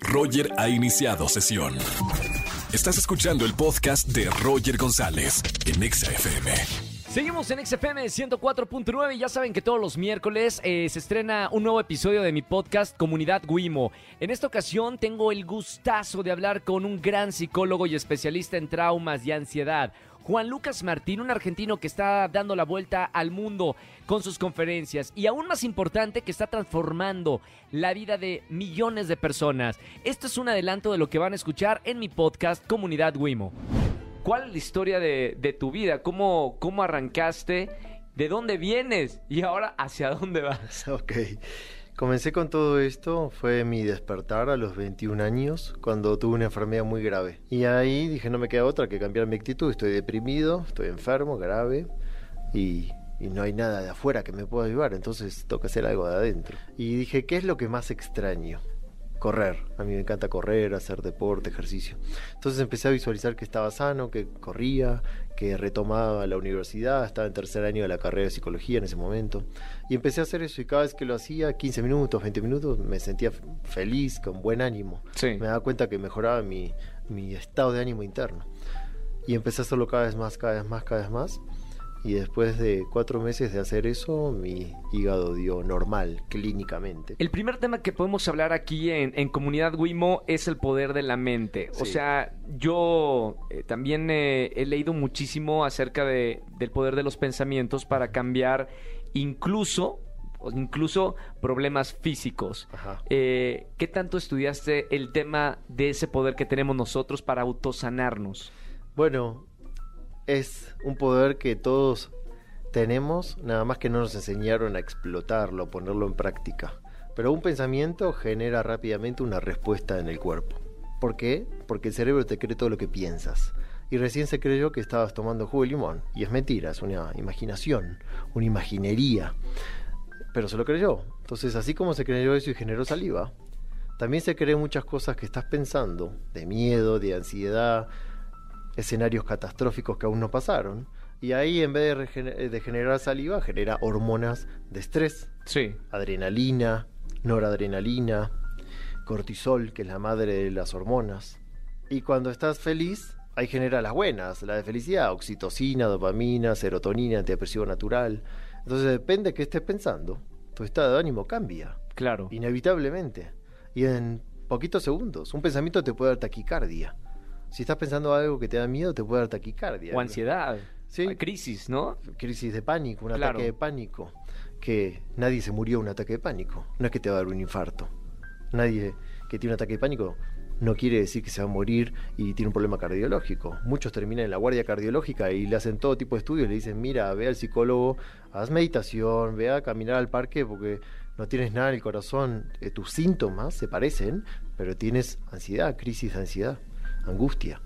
Roger ha iniciado sesión. Estás escuchando el podcast de Roger González en Exa FM. Seguimos en XFM 104.9 y ya saben que todos los miércoles eh, se estrena un nuevo episodio de mi podcast Comunidad Wimo. En esta ocasión tengo el gustazo de hablar con un gran psicólogo y especialista en traumas y ansiedad. Juan Lucas Martín, un argentino que está dando la vuelta al mundo con sus conferencias y aún más importante que está transformando la vida de millones de personas. Esto es un adelanto de lo que van a escuchar en mi podcast Comunidad Wimo. ¿Cuál es la historia de, tu vida? ¿Cómo, ¿Cómo arrancaste? ¿De dónde vienes? Y ahora, ¿hacia dónde vas? Ok. Comencé con todo esto, fue mi despertar a los 21 años, cuando tuve una enfermedad muy grave. Y ahí dije, no me queda otra que cambiar mi actitud, estoy deprimido, estoy enfermo, grave, y, no hay nada de afuera que me pueda ayudar, entonces toca hacer algo de adentro. Y dije, ¿qué es lo que más extraño? Correr. A mí me encanta correr, hacer deporte, ejercicio. Entonces empecé a visualizar que estaba sano, que corría, que retomaba la universidad, estaba en tercer año de la carrera de psicología en ese momento. Y empecé a hacer eso y cada vez que lo hacía, 15 minutos, 20 minutos, me sentía feliz, con buen ánimo. Me daba cuenta que mejoraba mi, mi estado de ánimo interno. Y empecé a hacerlo cada vez más, cada vez más, cada vez más y después de cuatro meses de hacer eso, mi hígado dio normal, clínicamente. El primer tema que podemos hablar aquí en, Comunidad Wimo es el poder de la mente. O sea, yo eh, también eh, he leído muchísimo acerca de, del poder de los pensamientos para cambiar incluso incluso problemas físicos. Eh, ¿Qué tanto estudiaste el tema de ese poder que tenemos nosotros para autosanarnos? Bueno, es un poder que todos tenemos, nada más que no nos enseñaron a explotarlo, ponerlo en práctica. Pero un pensamiento genera rápidamente una respuesta en el cuerpo. ¿Por qué? Porque el cerebro te cree todo lo que piensas. Y recién se creyó que estabas tomando jugo de limón. Y es mentira, es una imaginación, una imaginería. Pero se lo creyó. Entonces, así como se creyó eso y generó saliva, también se cree muchas cosas que estás pensando, de miedo, de ansiedad, escenarios catastróficos que aún no pasaron. Y ahí en vez de, generar saliva, genera hormonas de estrés. Sí. Adrenalina, noradrenalina, cortisol, que es la madre de las hormonas. Y cuando estás feliz, ahí genera las buenas, la de felicidad, oxitocina, dopamina, serotonina, antidepresivo natural. Entonces depende de qué estés pensando, tu estado de ánimo cambia. Claro. Inevitablemente. Y en poquitos segundos, un pensamiento te puede dar taquicardia si estás pensando algo que te da miedo, te puede dar taquicardia. O ansiedad. Sí. crisis, ¿no? Crisis de pánico, un ataque de pánico. Que nadie se murió de un ataque de pánico. No es que te va a dar un infarto. Nadie que tiene un ataque de pánico no quiere decir que se va a morir y tiene un problema cardiológico. Muchos terminan en la guardia cardiológica y le hacen todo tipo de estudios. Le dicen, mira, ve al psicólogo, haz meditación, ve a caminar al parque porque no tienes nada en el corazón. Eh, tus síntomas se parecen, pero tienes ansiedad, crisis de ansiedad angustia.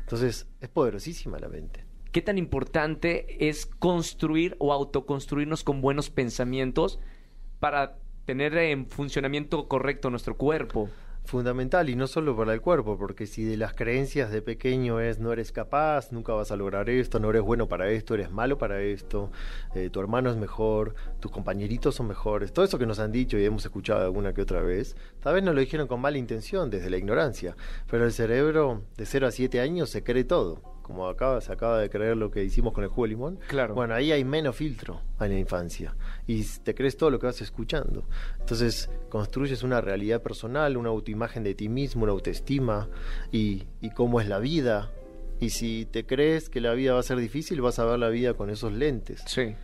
Entonces, es poderosísima la mente. ¿Qué tan importante es construir o autoconstruirnos con buenos pensamientos para tener en funcionamiento correcto nuestro cuerpo? Fundamental y no solo para el cuerpo, porque si de las creencias de pequeño es no eres capaz, nunca vas a lograr esto, no eres bueno para esto, eres malo para esto, eh, tu hermano es mejor, tus compañeritos son mejores, todo eso que nos han dicho y hemos escuchado alguna que otra vez, tal vez nos lo dijeron con mala intención, desde la ignorancia, pero el cerebro de 0 a 7 años se cree todo como acaba, se acaba de creer lo que hicimos con el jugo de limón, claro. bueno, ahí hay menos filtro en la infancia y te crees todo lo que vas escuchando. Entonces construyes una realidad personal, una autoimagen de ti mismo, una autoestima y, y cómo es la vida. Y si te crees que la vida va a ser difícil, vas a ver la vida con esos lentes. Sí.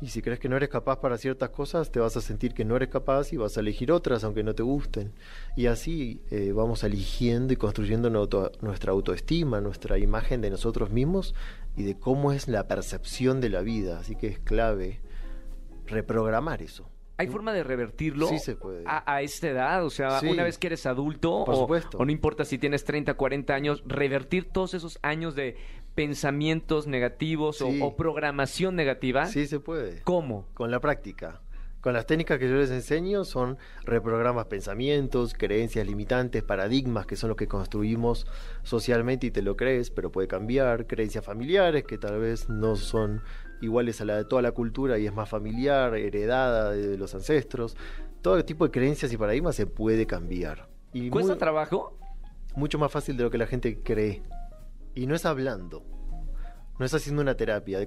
Y si crees que no eres capaz para ciertas cosas, te vas a sentir que no eres capaz y vas a elegir otras aunque no te gusten. Y así eh, vamos eligiendo y construyendo nuestra autoestima, nuestra imagen de nosotros mismos y de cómo es la percepción de la vida. Así que es clave reprogramar eso. ¿Hay forma de revertirlo sí se puede. A, esta edad? O sea, una vez que eres adulto, supuesto. o no importa si tienes 30, 40 años, revertir todos esos años de pensamientos negativos o, programación negativa? Sí se puede. ¿Cómo? Con la práctica. Con las técnicas que yo les enseño son reprogramas pensamientos, creencias limitantes, paradigmas que son los que construimos socialmente y te lo crees, pero puede cambiar, creencias familiares que tal vez no son iguales a la de toda la cultura y es más familiar, heredada de los ancestros. Todo tipo de creencias y paradigmas se puede cambiar Y ¿Cuesta muy- trabajo? mucho más fácil de lo que la gente cree. Y no es hablando. No es haciendo una terapia. De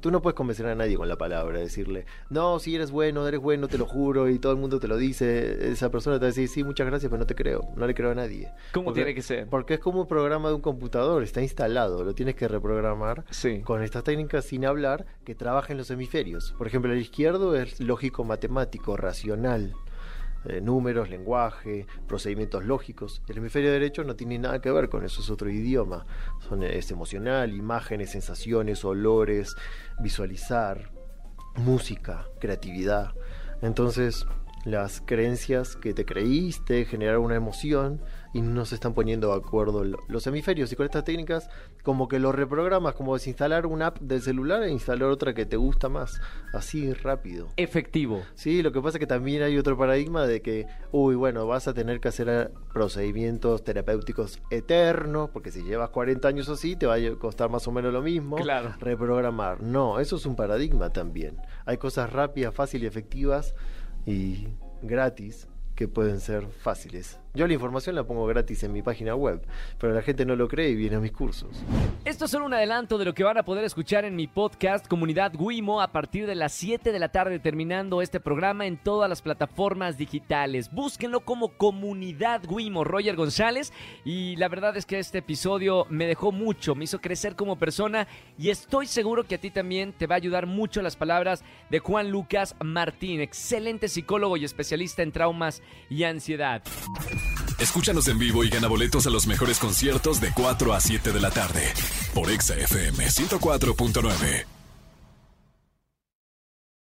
Tú no puedes convencer a nadie con la palabra. Decirle, no, si eres bueno, eres bueno, te lo juro. Y todo el mundo te lo dice. Esa persona te va a decir, sí, muchas gracias, pero no te creo. No le creo a nadie. ¿Cómo Porque- tiene que ser? Porque es como un programa de un computador. Está instalado. Lo tienes que reprogramar. Sí. Con estas técnicas sin hablar que trabajen los hemisferios. Por ejemplo, el izquierdo es lógico matemático, racional. Eh, números, lenguaje, procedimientos lógicos. El hemisferio derecho no tiene nada que ver con eso, es otro idioma. Es emocional, imágenes, sensaciones, olores, visualizar, música, creatividad. Entonces, las creencias que te creíste generaron una emoción y no se están poniendo de acuerdo lo- los hemisferios. Y con estas técnicas, como que lo reprogramas, como desinstalar una app del celular e instalar otra que te gusta más. Así rápido. Efectivo. Sí, lo que pasa es que también hay otro paradigma de que, uy, bueno, vas a tener que hacer eh, procedimientos terapéuticos eternos, porque si llevas 40 años así, te va a costar más o menos lo mismo. Claro. Reprogramar. No, eso es un paradigma también. Hay cosas rápidas, fáciles y efectivas y gratis que pueden ser fáciles. Yo la información la pongo gratis en mi página web, pero la gente no lo cree y viene a mis cursos. Esto es solo un adelanto de lo que van a poder escuchar en mi podcast Comunidad Wimo a partir de las 7 de la tarde terminando este programa en todas las plataformas digitales. Búsquenlo como Comunidad Wimo, Roger González. Y la verdad es que este episodio me dejó mucho, me hizo crecer como persona y estoy seguro que a ti también te va a ayudar mucho las palabras de Juan Lucas Martín, excelente psicólogo y especialista en traumas y ansiedad. Escúchanos en vivo y gana boletos a los mejores conciertos de 4 a 7 de la tarde por Exa FM 104.9.